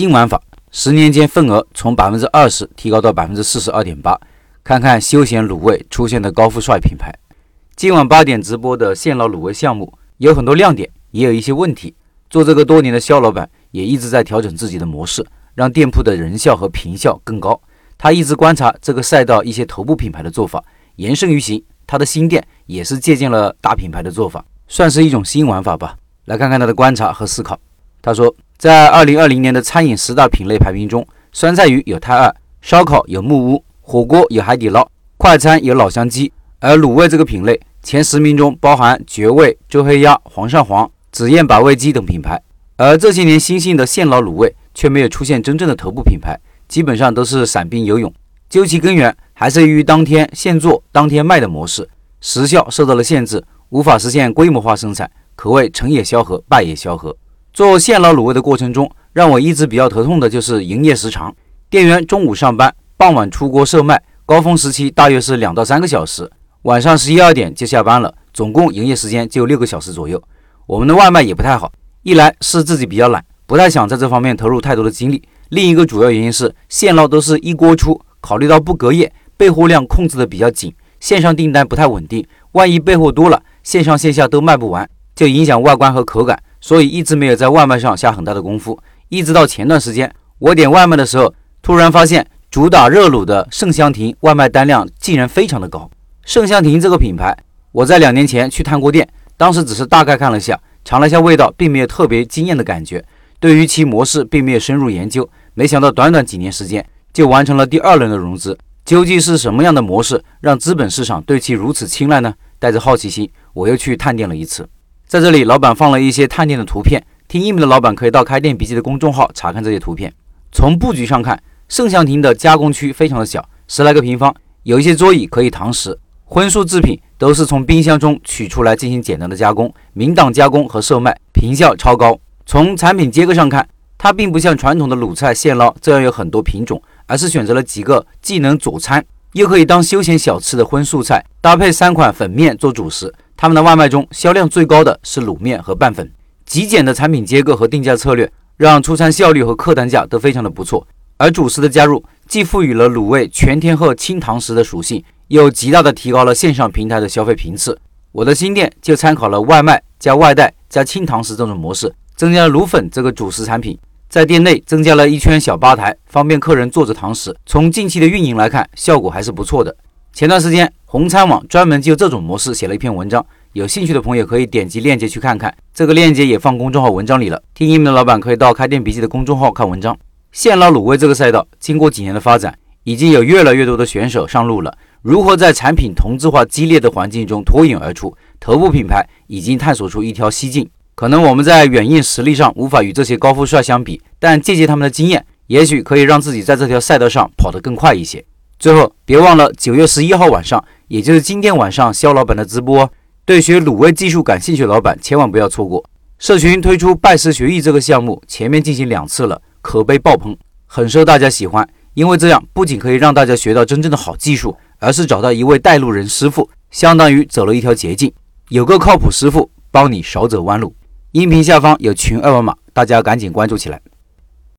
新玩法，十年间份额从百分之二十提高到百分之四十二点八。看看休闲卤味出现的高富帅品牌。今晚八点直播的现捞卤味项目有很多亮点，也有一些问题。做这个多年的肖老板也一直在调整自己的模式，让店铺的人效和平效更高。他一直观察这个赛道一些头部品牌的做法，延伸于行。他的新店也是借鉴了大品牌的做法，算是一种新玩法吧。来看看他的观察和思考。他说，在二零二零年的餐饮十大品类排名中，酸菜鱼有泰二，烧烤有木屋，火锅有海底捞，快餐有老乡鸡，而卤味这个品类前十名中包含绝味、周黑鸭、煌上煌、紫燕把味鸡等品牌。而这些年新兴的现捞卤味却没有出现真正的头部品牌。基本上都是散兵游勇，究其根源，还是由于当天现做当天卖的模式，时效受到了限制，无法实现规模化生产，可谓成也萧何，败也萧何。做现捞卤味的过程中，让我一直比较头痛的就是营业时长，店员中午上班，傍晚出锅售卖，高峰时期大约是两到三个小时，晚上十一二点就下班了，总共营业时间就六个小时左右。我们的外卖也不太好，一来是自己比较懒，不太想在这方面投入太多的精力。另一个主要原因是现捞都是一锅出，考虑到不隔夜，备货量控制的比较紧，线上订单不太稳定，万一备货多了，线上线下都卖不完，就影响外观和口感，所以一直没有在外卖上下很大的功夫。一直到前段时间，我点外卖的时候，突然发现主打热卤的盛香亭外卖单量竟然非常的高。盛香亭这个品牌，我在两年前去探过店，当时只是大概看了下，尝了一下味道，并没有特别惊艳的感觉，对于其模式并没有深入研究。没想到短短几年时间就完成了第二轮的融资，究竟是什么样的模式让资本市场对其如此青睐呢？带着好奇心，我又去探店了一次。在这里，老板放了一些探店的图片，听音频的老板可以到开店笔记的公众号查看这些图片。从布局上看，盛香亭的加工区非常的小，十来个平方，有一些桌椅可以堂食，荤素制品都是从冰箱中取出来进行简单的加工，明档加工和售卖，平效超高。从产品结构上看。它并不像传统的卤菜现捞这样有很多品种，而是选择了几个既能佐餐又可以当休闲小吃的荤素菜，搭配三款粉面做主食。他们的外卖中销量最高的是卤面和拌粉。极简的产品结构和定价策略，让出餐效率和客单价都非常的不错。而主食的加入，既赋予了卤味全天候清堂食的属性，又极大的提高了线上平台的消费频次。我的新店就参考了外卖加外带加清堂食这种模式，增加了卤粉这个主食产品。在店内增加了一圈小吧台，方便客人坐着堂食。从近期的运营来看，效果还是不错的。前段时间，红餐网专门就这种模式写了一篇文章，有兴趣的朋友可以点击链接去看看。这个链接也放公众号文章里了。听音频的老板可以到开店笔记的公众号看文章。现捞卤味这个赛道，经过几年的发展，已经有越来越多的选手上路了。如何在产品同质化激烈的环境中脱颖而出？头部品牌已经探索出一条西径。可能我们在软硬实力上无法与这些高富帅相比，但借鉴他们的经验，也许可以让自己在这条赛道上跑得更快一些。最后，别忘了九月十一号晚上，也就是今天晚上，肖老板的直播，对学卤味技术感兴趣的老板千万不要错过。社群推出拜师学艺这个项目，前面进行两次了，口碑爆棚，很受大家喜欢。因为这样不仅可以让大家学到真正的好技术，而是找到一位带路人师傅，相当于走了一条捷径，有个靠谱师傅帮你少走弯路。音频下方有群二维码，大家赶紧关注起来。